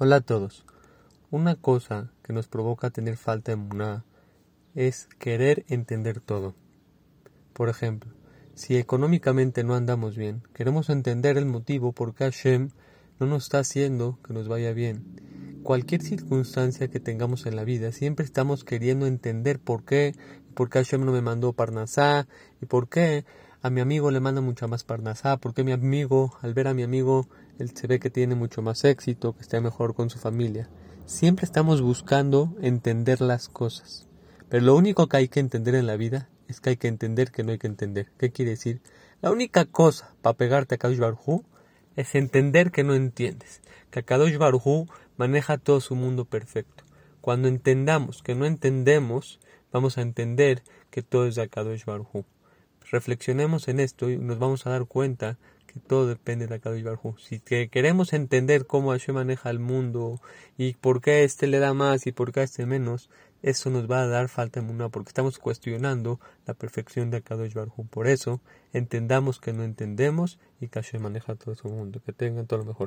Hola a todos. Una cosa que nos provoca tener falta de muná es querer entender todo. Por ejemplo, si económicamente no andamos bien, queremos entender el motivo por qué Hashem no nos está haciendo que nos vaya bien. Cualquier circunstancia que tengamos en la vida, siempre estamos queriendo entender por qué, por qué Hashem no me mandó Parnasá, y por qué a mi amigo le manda mucha más Parnasá, por qué mi amigo, al ver a mi amigo, él se ve que tiene mucho más éxito, que está mejor con su familia. Siempre estamos buscando entender las cosas. Pero lo único que hay que entender en la vida es que hay que entender que no hay que entender. ¿Qué quiere decir? La única cosa para pegarte a Kadosh Baruj es entender que no entiendes. Que Kadosh Baruj maneja todo su mundo perfecto. Cuando entendamos que no entendemos, vamos a entender que todo es de Kadosh Baruj Reflexionemos en esto y nos vamos a dar cuenta que todo depende de Kadosh Baruj Si queremos entender cómo Hashem maneja el mundo y por qué este le da más y por qué este menos, eso nos va a dar falta de mundo porque estamos cuestionando la perfección de Kadosh Baruj Por eso, entendamos que no entendemos y que Hashem maneja todo su mundo. Que tengan todo lo mejor.